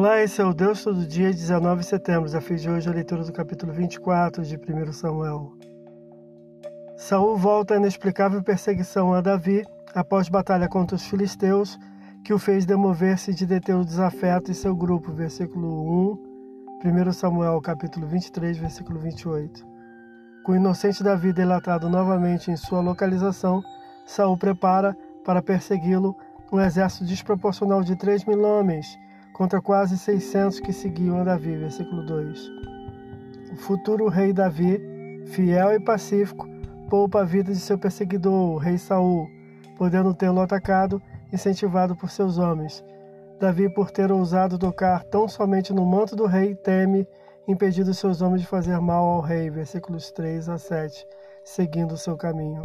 Olá, esse é o Deus Todo Dia, 19 de setembro. Desafio de hoje é a leitura do capítulo 24 de 1 Samuel. Saul volta à inexplicável perseguição a Davi após batalha contra os filisteus, que o fez demover-se de deter o desafeto e seu grupo. Versículo 1, 1 Samuel, capítulo 23, versículo 28. Com o inocente Davi delatado novamente em sua localização, Saul prepara para persegui-lo um exército desproporcional de 3 mil homens contra quase 600 que seguiam a Davi. Versículo 2. O futuro rei Davi, fiel e pacífico, poupa a vida de seu perseguidor, o rei Saul, podendo tê-lo atacado, incentivado por seus homens. Davi, por ter ousado tocar tão somente no manto do rei, teme, impedindo seus homens de fazer mal ao rei. Versículos 3 a 7, seguindo seu caminho.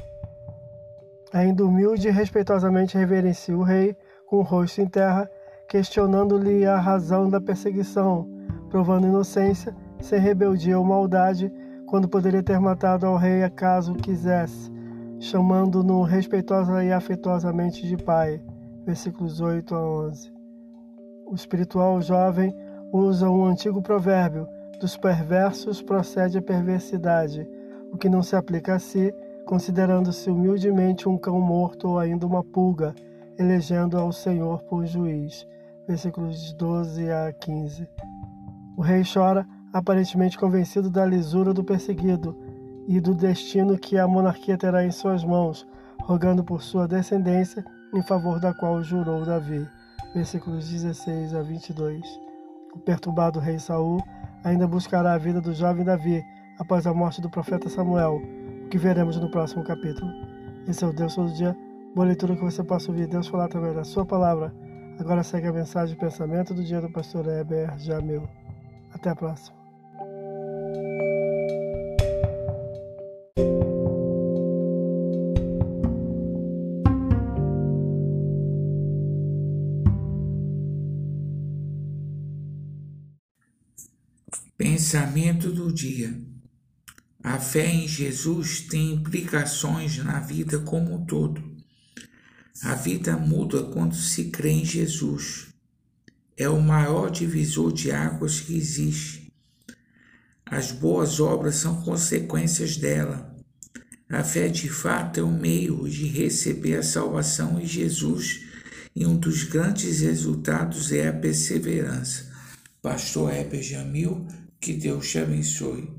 Ainda humilde e respeitosamente reverencia o rei, com o rosto em terra, questionando-lhe a razão da perseguição, provando inocência, sem rebeldia ou maldade, quando poderia ter matado ao rei caso quisesse, chamando-no respeitosa e afetuosamente de pai. Versículos 8 a 11. O espiritual jovem usa um antigo provérbio: dos perversos procede a perversidade, o que não se aplica a si, considerando-se humildemente um cão morto ou ainda uma pulga, elegendo ao Senhor por juiz versículos 12 a 15. O rei chora, aparentemente convencido da lisura do perseguido e do destino que a monarquia terá em suas mãos, rogando por sua descendência, em favor da qual jurou Davi. Versículos 16 a 22. O perturbado rei Saul ainda buscará a vida do jovem Davi após a morte do profeta Samuel, o que veremos no próximo capítulo. Esse é o Deus todo dia. Boa leitura que você possa ouvir Deus falar através da sua palavra Agora segue a mensagem de pensamento do dia do pastor Heber Jamil. Até a próxima. Pensamento do dia. A fé em Jesus tem implicações na vida como um todo. A vida muda quando se crê em Jesus. É o maior divisor de águas que existe. As boas obras são consequências dela. A fé de fato é o meio de receber a salvação em Jesus e um dos grandes resultados é a perseverança. Pastor Heber Jamil, que Deus te abençoe.